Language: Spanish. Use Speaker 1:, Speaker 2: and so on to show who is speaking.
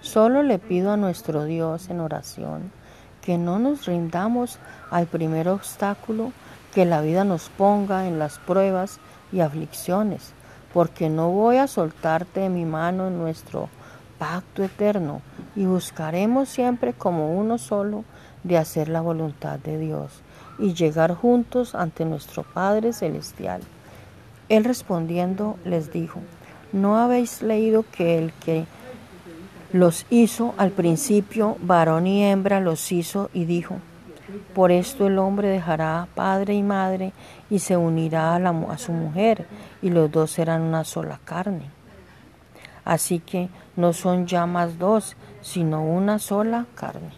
Speaker 1: Solo le pido a nuestro Dios en oración que no nos rindamos al primer obstáculo que la vida nos ponga en las pruebas y aflicciones, porque no voy a soltarte de mi mano en nuestro pacto eterno y buscaremos siempre como uno solo de hacer la voluntad de Dios y llegar juntos ante nuestro Padre Celestial. Él respondiendo les dijo, ¿no habéis leído que el que los hizo al principio, varón y hembra los hizo y dijo, por esto el hombre dejará padre y madre y se unirá a, a su mujer y los dos serán una sola carne. Así que no son ya más dos, sino una sola carne.